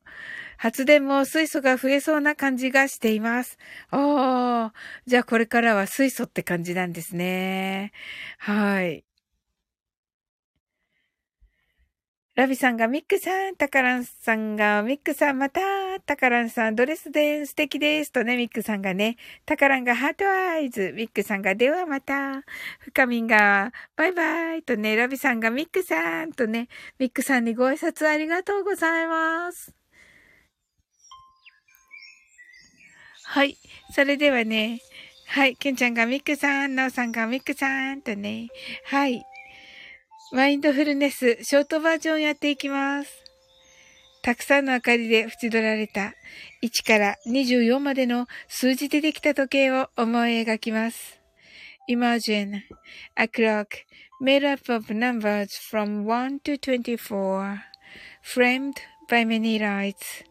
発電も水素が増えそうな感じがしています。ああ、じゃあこれからは水素って感じなんですね。はい。ラビさんがミックさん、タカランさんがミックさんまた、タカランさんドレスで素敵ですとね、ミックさんがね、タカランがハートアイズ、ミックさんがではまた、フカミンがバイバイとね、ラビさんがミックさんとね、ミックさんにご挨拶ありがとうございます。はい。それではね、はい。ケンちゃんがミックさん、ナオさんがミックさんとね。はい。マインドフルネス、ショートバージョンやっていきます。たくさんの明かりで縁取られた1から24までの数字でできた時計を思い描きます。Imagine a clock made up of numbers from 1 to 24, framed by many lights.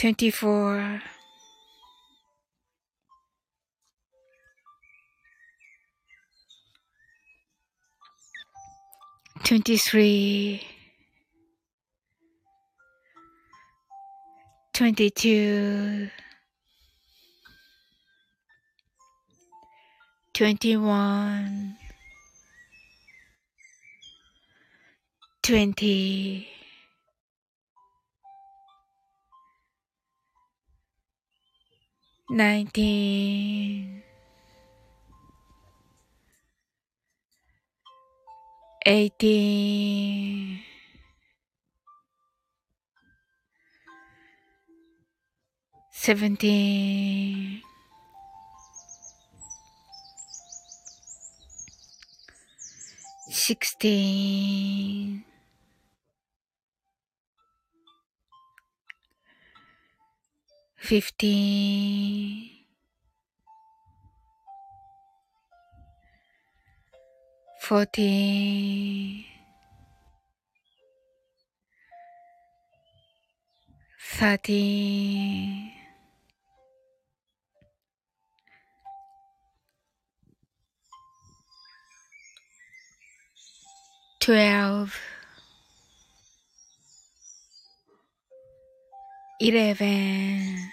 24 23 22 21 20 nineteen, eighteen, seventeen, sixteen, fifteen, fourteen, thirteen, twelve, eleven,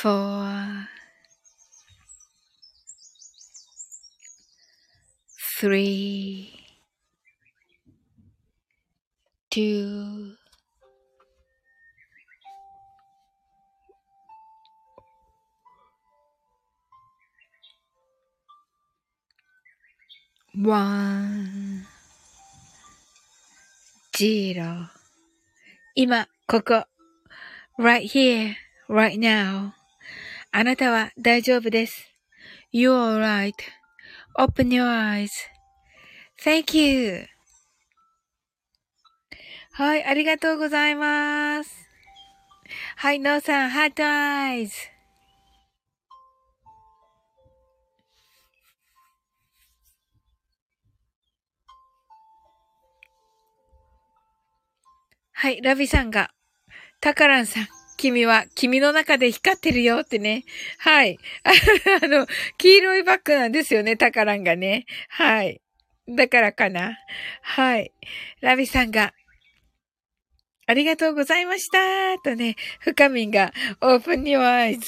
four, three, two, one, zero 今、ここ。right here, right now. あなたは大丈夫です。You're alright.Open your eyes.Thank you. はい、ありがとうございます。はい、ノーさん、ハートアイズ。はい、ラビさんが、タカランさん、君は君の中で光ってるよってね。はい。あの、黄色いバッグなんですよね、タカランがね。はい。だからかな。はい。ラビさんが、ありがとうございましたとね、深みんが、open your eyes.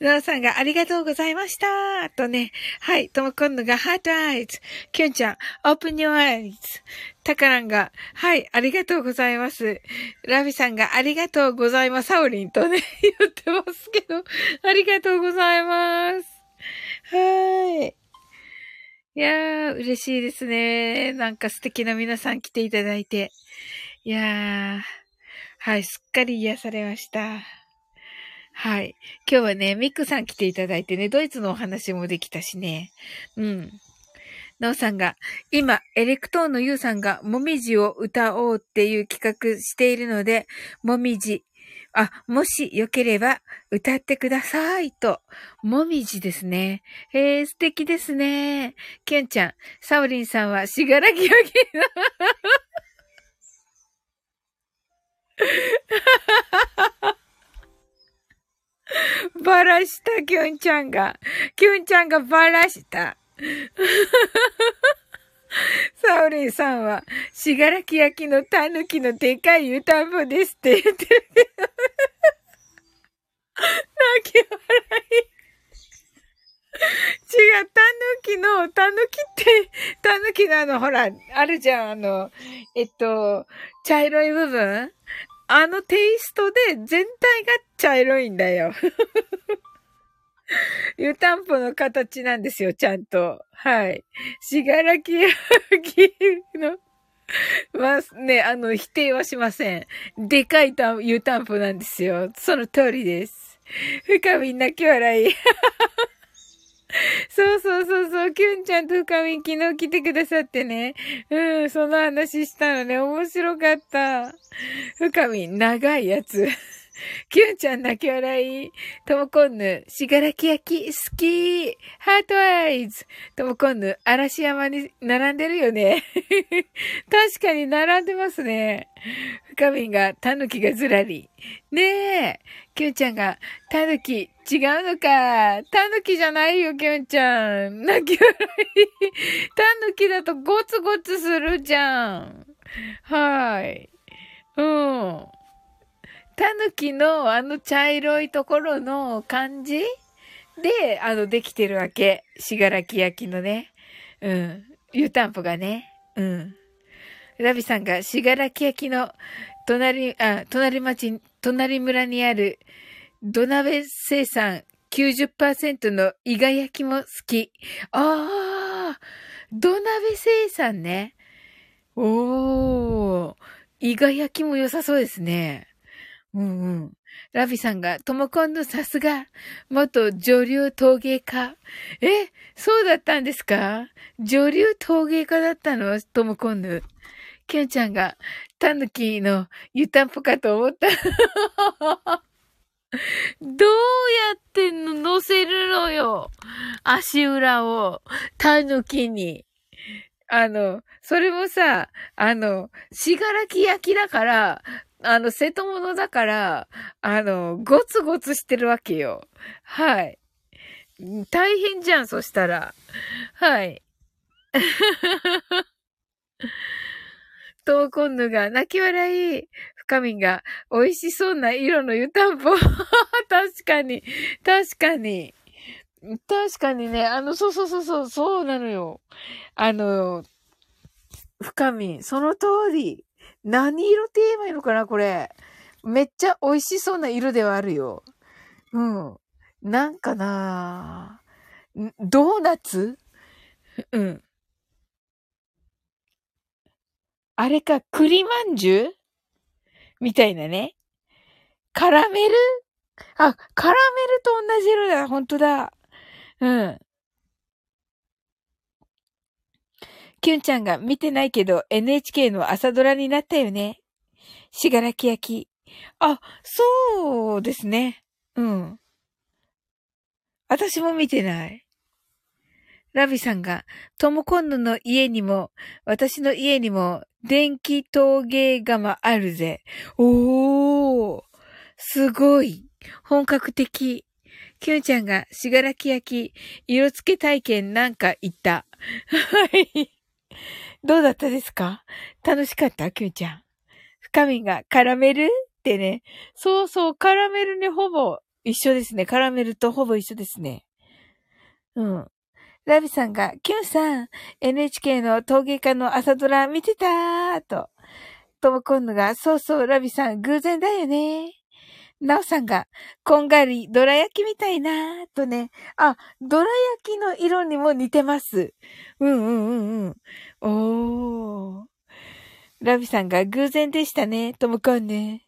なおさんが、ありがとうございましたとね、はい、ともこんのが、heart eyes. きゅんちゃん、open your eyes. たからんが、はい、ありがとうございます。ラビさんが、ありがとうございます。サオリンとね、言ってますけど、ありがとうございます。はい。いやー、嬉しいですね。なんか素敵な皆さん来ていただいて。いやー、はい、すっかり癒されました。はい。今日はね、ミックさん来ていただいてね、ドイツのお話もできたしね。うん。なおさんが、今、エレクトーンのユウさんが、もみじを歌おうっていう企画しているので、もみじ、あ、もしよければ歌ってくださいと。もみじですね。えー、素敵ですね。ケンちゃん、サオリンさんはしがらき焼き。バラした、キュンちゃんが。キュンちゃんがバラした。サオリンさんは、しがらき焼きのタヌキのでかい湯たんぽですって言ってるけど。泣き笑い。違う、タヌキの、タヌキって、タヌキのあの、ほら、あるじゃん、あの、えっと、茶色い部分あのテイストで全体が茶色いんだよ。湯たんぽの形なんですよ、ちゃんと。はい。しがらき焼きの、まあね、あの、否定はしません。でかい湯たんぽなんですよ。その通りです。深みん泣き笑い。そうそうそうそう、キュンちゃんと深み昨日来てくださってね。うん、その話したのね、面白かった。深み、長いやつ。キュンちゃん泣き笑い。ともこんぬ、しがらき焼き、好き。ハートアイズ。ともこんぬ、嵐山に並んでるよね。確かに並んでますね。深みんが、たぬきがずらり。ねえ。キュンちゃんが、たぬき、違うのか。たぬきじゃないよ、キュンちゃん。泣き笑い。たぬきだとゴツゴツするじゃん。はい。うん。タヌキのあの茶色いところの感じで、あの、できてるわけ。しがらき焼きのね。うん。湯たんぽがね。うん。ラビさんが、しがらき焼きの、隣、あ、隣町、隣村にある、土鍋生産90%の伊賀焼きも好き。ああ、土鍋生産ね。おー、伊賀焼きも良さそうですね。うんうん。ラビさんが、ともこんのさすが、元女流陶芸家。え、そうだったんですか？女流陶芸家だったの？ともこんぬ。きゅんちゃんが、たぬきの湯たんぽかと思った。どうやって乗せるのよ？足裏を、たぬきに。あの、それもさ、あの、しがらき焼きだから、あの、瀬戸物だから、あの、ゴツゴツしてるわけよ。はい。大変じゃん、そしたら。はい。トーコンヌが泣き笑い。深みが美味しそうな色の湯たんぽ。確かに。確かに。確かにね、あの、そうそうそうそう、そうなのよ。あの、深み、その通り。何色って言えばいいのかな、これ。めっちゃ美味しそうな色ではあるよ。うん。なんかなドーナツ？うん。あれか、栗まんじゅうみたいなね。カラメル？あ、カラメルと同じ色だ。ほんとだ。うん。キュンちゃんが見てないけど NHK の朝ドラになったよね。しがらき焼き。あ、そうですね。うん。私も見てない。ラビさんが、トモコンヌの家にも、私の家にも、電気陶芸窯あるぜ。おーすごい本格的。キュンちゃんが、しがらき焼き、色付け体験なんか言った。はい。どうだったですか？楽しかったキューちゃん。深みがカラメルってね。そうそう、カラメルにほぼ一緒ですね。カラメルとほぼ一緒ですね。うん。ラビさんが、キュンさん、NHK の陶芸家の朝ドラ見てたーと。ともこんのが、そうそう、ラビさん、偶然だよね。なおさんが、こんがり、どら焼きみたいなーとね。あ、どら焼きの色にも似てます。うんうんうんうん。おー。ラビさんが偶然でしたね。ともこんね。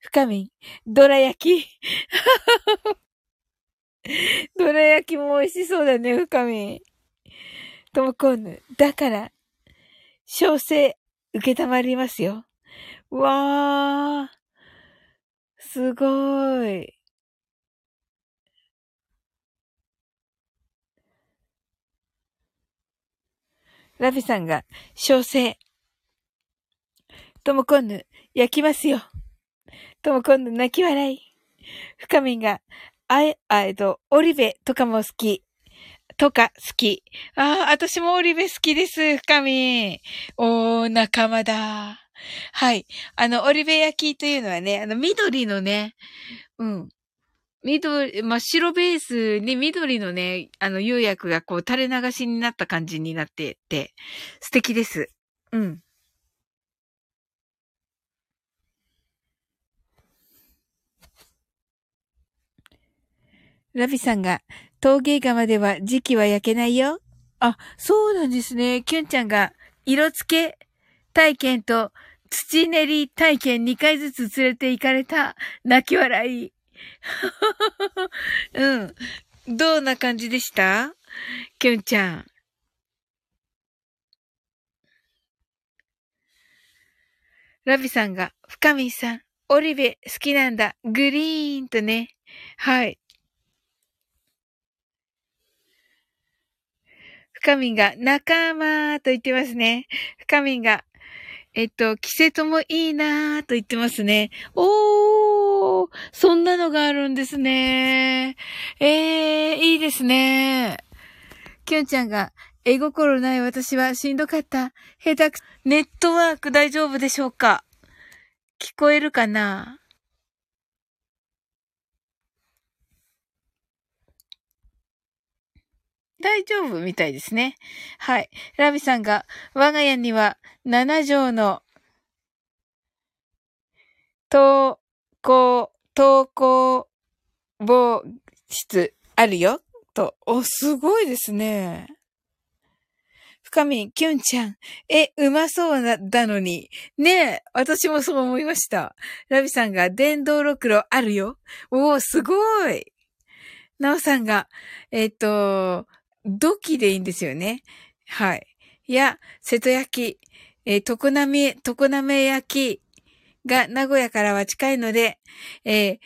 深み、どら焼き。どら焼きも美味しそうだね、深み。ともこんぬ。だから、小生、受けたまりますよ。わー。すごい。ラビさんが、小生。ともこんぬ、焼きますよ。ともこんぬ泣き笑い。深みが、あえ、あえと、オリベとかも好き。とか好き。ああ、私もオリベ好きです、深み。おー、仲間だ。はい。あの、オリベ焼きというのはね、あの、緑のね、うん。緑、真っ白ベースに緑のね、あの、釉薬がこう垂れ流しになった感じになってて、素敵です。うん。ラビさんが、陶芸窯では時期は焼けないよ。あ、そうなんですね。キュンちゃんが、色付け体験と土練り体験2回ずつ連れて行かれた。泣き笑い。うん。どんな感じでした？キュンちゃん。ラビさんが、深見さん、オリベ好きなんだ。グリーンとね。はい。深みんが仲間と言ってますね。深みんが、えっと、季節もいいなーと言ってますね。おー、そんなのがあるんですね。えー、いいですね。きゅんちゃんが、絵心ない私はしんどかった。下手く、ネットワーク大丈夫でしょうか？聞こえるかな？大丈夫みたいですね。はい。ラビさんが、我が家には7畳の投稿、投稿防室あるよ。と。お、すごいですね。深み、キュンちゃん。え、うまそうな、だのに。ねえ、私もそう思いました。ラビさんが、電動ろくろあるよ。おー、すごい。なおさんが、えっ、と、土器でいいんですよね。はい。いや、瀬戸焼き、えー、常滑、常滑焼きが名古屋からは近いので、えー、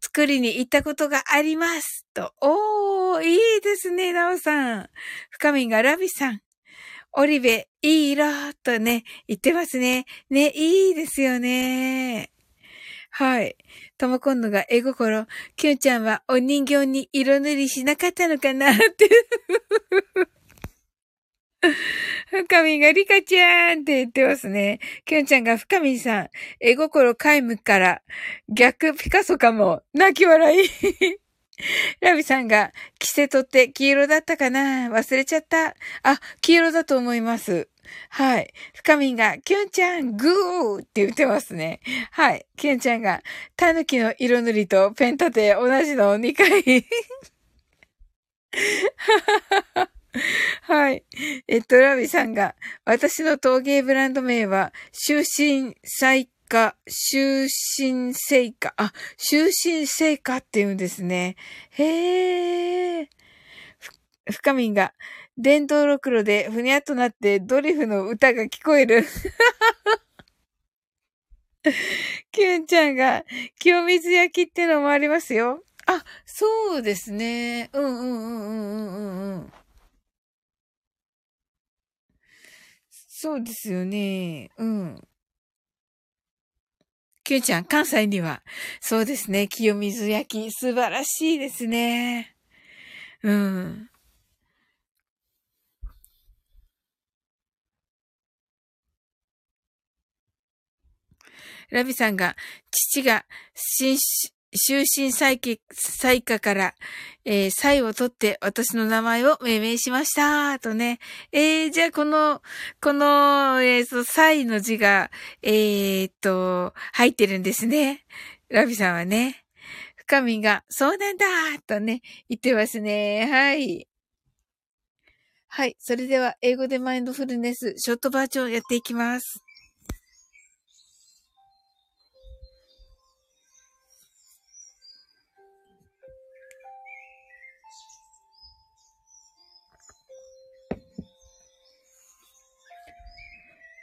作りに行ったことがあります。と。おー、いいですね、なおさん。深みがラビさん。オリベ、いい色とね、言ってますね。ね、いいですよね。はい。ともこんのが絵心。きゅんちゃんはお人形に色塗りしなかったのかなって。深みがリカちゃんって言ってますね。きゅんちゃんが深みさん、絵心皆無から逆ピカソかも。泣き笑い。ラビさんが、着せとって黄色だったかな忘れちゃった。あ、黄色だと思います。はい。深みんが、キュンちゃん、グーって言ってますね。はい。キュンちゃんが、タヌキの色塗りとペン立て同じのを2回。はい。えっと、ラビさんが、私の陶芸ブランド名は、終身最下、終身成果。あ、終身成果って言うんですね。へー。深みんが、電動ろくろでふにゃっとなってドリフの歌が聞こえる。キュンちゃんが清水焼きってのもありますよ。あ、そうですね。うんうんうんうんうんうんうん。そうですよね。うん。きゅうちゃん、関西には、そうですね。清水焼き、素晴らしいですね。うん。ラビさんが、父が、新、終身再起、再下から、えー、歳を取って私の名前を命名しました。とね。えー、じゃあこの、この、えー、そう、歳の字が、えー、っと、入ってるんですね。ラビさんはね。深みが、そうなんだとね、言ってますね。はい。はい。それでは、英語でマインドフルネス、ショートバージョンやっていきます。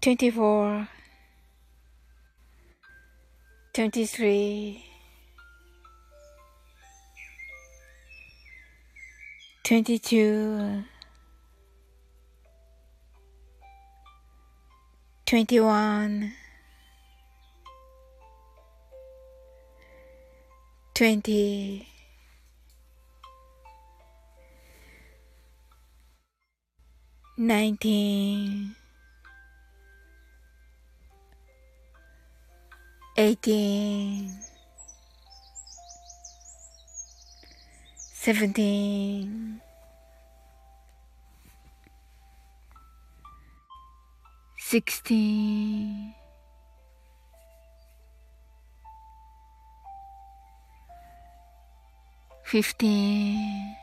24 23 22 21 20 19 18 17 16 15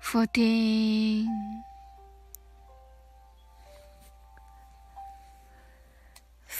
14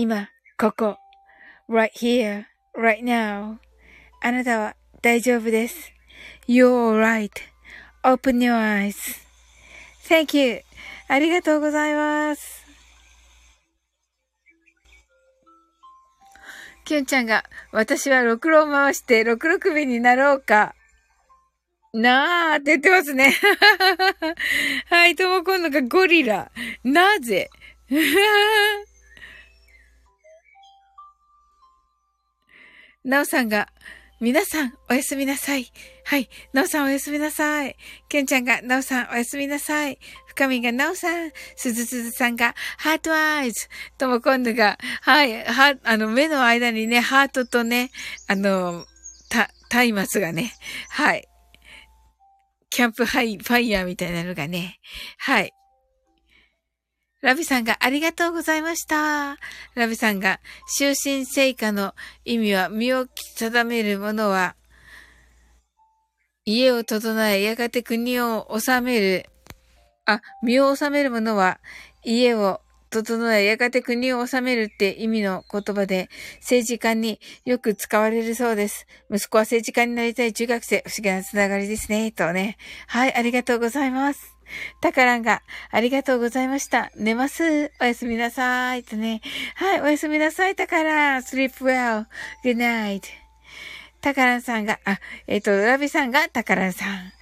今、ここ、right here, right now. あなたは大丈夫です。You're right.Open your eyes.Thank you. ありがとうございます。きゅんちゃんが、私はろくろを回して六六目になろうか。なーって言ってますね。はい、とも今度がゴリラ。なぜ？なおさんが、皆さん、おやすみなさい。はい。なおさん、おやすみなさい。けんちゃんが、なおさん、おやすみなさい。深みが、なおさん。すずすずさんが、ハートアイズ。とも今度が、はい。は、あの、目の間にね、ハートとね、あの、た、松明がね、はい。キャンプハイ、ファイヤーみたいなのがね、はい。ラビさんがありがとうございました。ラビさんが、終身成果の意味は身を定めるものは、家を整え、やがて国を治める。あ、身を治める者は、家を整え、やがて国を治めるって意味の言葉で、政治家によく使われるそうです。息子は政治家になりたい中学生、不思議なつながりですね、とね。はい、ありがとうございます。タカランが、ありがとうございました。寝ます。おやすみなさい。とね。はい、おやすみなさい、タカラン。sleep well.good night. タカランさんが、あ、えっ、ー、と、ラビさんがタカランさん。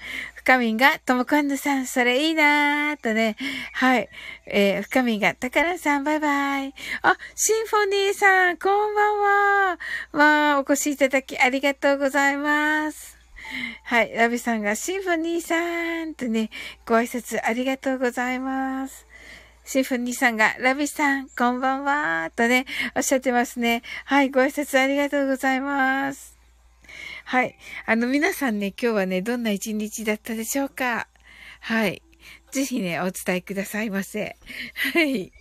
深みんが、ともこんぬさん、それいいなーとね。はい。えー、深みんが、たからさん、バイバイ。あ、シンフォニーさん、こんばんは。わー、お越しいただきありがとうございます。はい。ラビさんが、シンフォニーさんとね、ご挨拶ありがとうございます。シンフォニーさんが、ラビさん、こんばんは、とね、おっしゃってますね。はい、ご挨拶ありがとうございます。はい。あの、皆さんね、今日はね、どんな一日だったでしょうかはい。ぜひね、お伝えくださいませ。はい。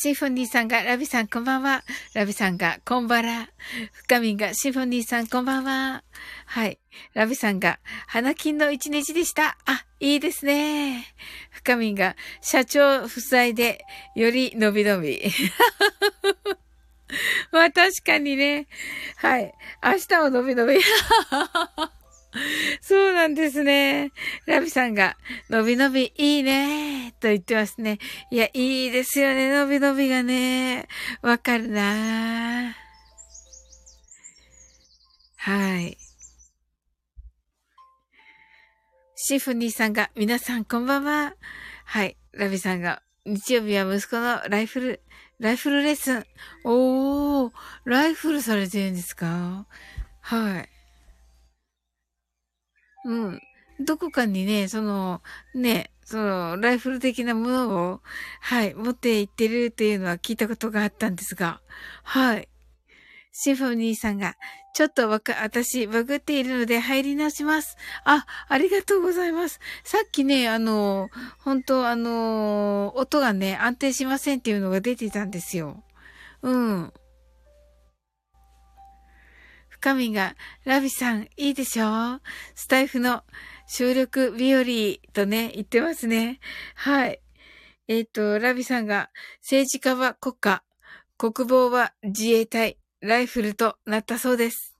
シフォニーさんが、ラビさんこんばんは。ラビさんが、こんばら。深みんが、シフォニーさんこんばんは。はい。ラビさんが、花金の一日でした。あ、いいですね。深みんが、社長不在で、より伸び伸び。まあ確かにね。はい。明日も伸び伸び。そうなんですね。ラビさんが、のびのびいいね、と言ってますね。いや、いいですよね、のびのびがね。わかるなはい。シフォニーさんが、皆さんこんばんは。はい。ラビさんが、日曜日は息子のライフル、ライフルレッスン。おー、ライフルされてるんですか？はい。うん。どこかにね、その、ね、その、ライフル的なものを、はい、持って行ってるっていうのは聞いたことがあったんですが、はい。シンフォニーさんが、ちょっとわか、私、バグっているので入り直します。あ、ありがとうございます。さっきね、あの、本当あの、音がね、安定しませんっていうのが出てたんですよ。うん。深みが、ラビさん、いいでしょスタイフの収録日和とね、言ってますね。はい。えっ、ー、と、ラビさんが、政治家は国家、国防は自衛隊、ライフルとなったそうです。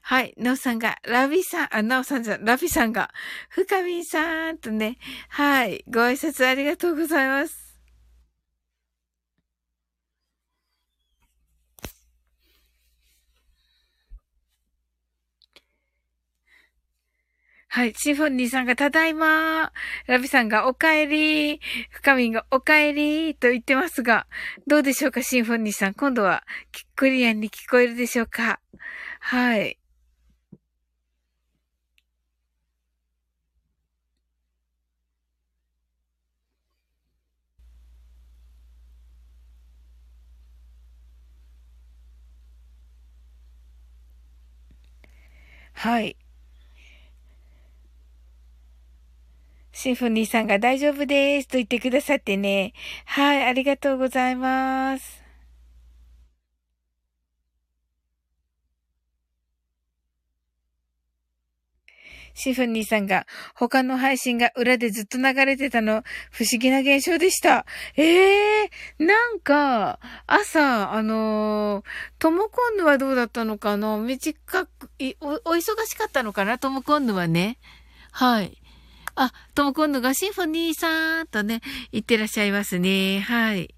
はい。なおさんが、ラビさん、あ、なおさんじゃ、ラビさんが、深みさんとね、はい。ご挨拶ありがとうございます。はい。シンフォニーさんがただいまラビさんがお帰り深みがお帰りと言ってますが、どうでしょうかシンフォニーさん。今度はクリアに聞こえるでしょうかはい。はい。シンフォニーさんが大丈夫ですと言ってくださってね。はい、ありがとうございます。シンフォニーさんが他の配信が裏でずっと流れてたの不思議な現象でした。ええー、なんか、朝、あのー、トモコンヌはどうだったのかな？短くいお、お忙しかったのかな？トモコンヌはね。はい。あ、とも今度がシンフォニーさんとね、言ってらっしゃいますね。はい。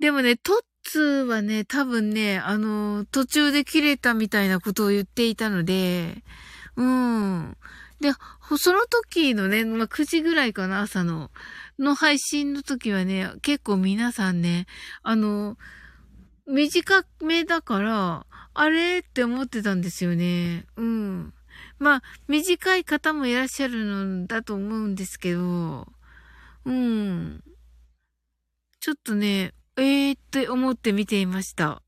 でもね、トッツーはね、多分ね、あの、途中で切れたみたいなことを言っていたので、うん。で、その時のね、まあ、9時ぐらいかな、朝の、の配信の時はね、結構皆さんね、あの、短めだから、あれって思ってたんですよね。うん。まあ、短い方もいらっしゃるのだと思うんですけど、うん。ちょっとね、ええー、って思って見ていました。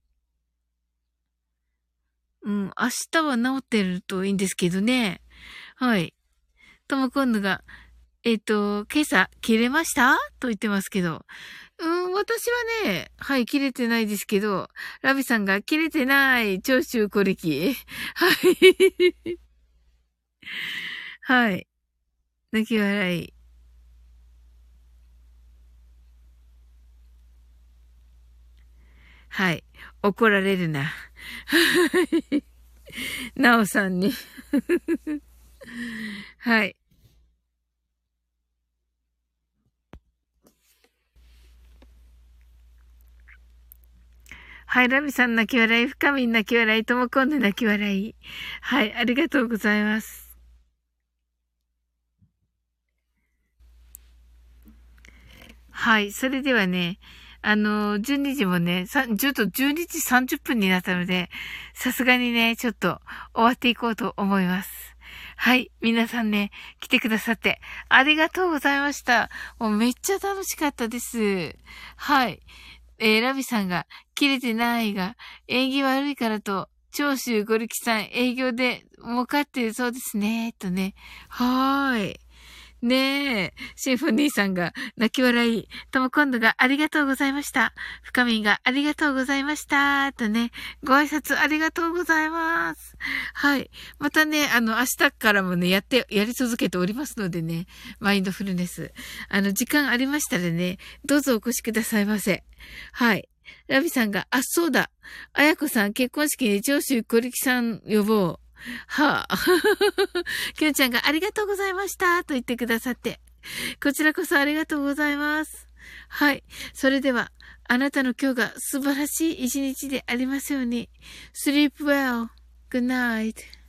うん、明日は治ってるといいんですけどね。はい。とも今度が、えっ、と、今朝、切れました？と言ってますけど。うん、私はね、はい、切れてないですけど、ラビさんが切れてない、長州小力。はい。はい。泣き笑い。はい。怒られるな。はい。なおさんに。はい。はい、ラミさん泣き笑い、深み泣き笑い、ともこんで泣き笑い。はい、ありがとうございます。はい、それではね、あの、12時もね、ちょっと12時30分になったので、さすがにね、ちょっと終わっていこうと思います。はい。皆さんね、来てくださって、ありがとうございました。もうめっちゃ楽しかったです。はい。えー、ラビさんが、切れてないが、縁起悪いからと、長州ゴリキさん営業で儲かってるそうですね、とね。はーい。ねえ、シンフォニーさんが泣き笑い、とも今度がありがとうございました。深みがありがとうございました。とね、ご挨拶ありがとうございます。はい。またね、あの、明日からもね、やって、やり続けておりますのでね、マインドフルネス。あの、時間ありましたらね、どうぞお越しくださいませ。はい。ラビさんが、あ、そうだ。あやこさん、結婚式に長州小力さん呼ぼう。はあ。きゅんちゃんがありがとうございましたと言ってくださって。こちらこそありがとうございます。はい。それでは、あなたの今日が素晴らしい一日でありますように。sleep well. Good night.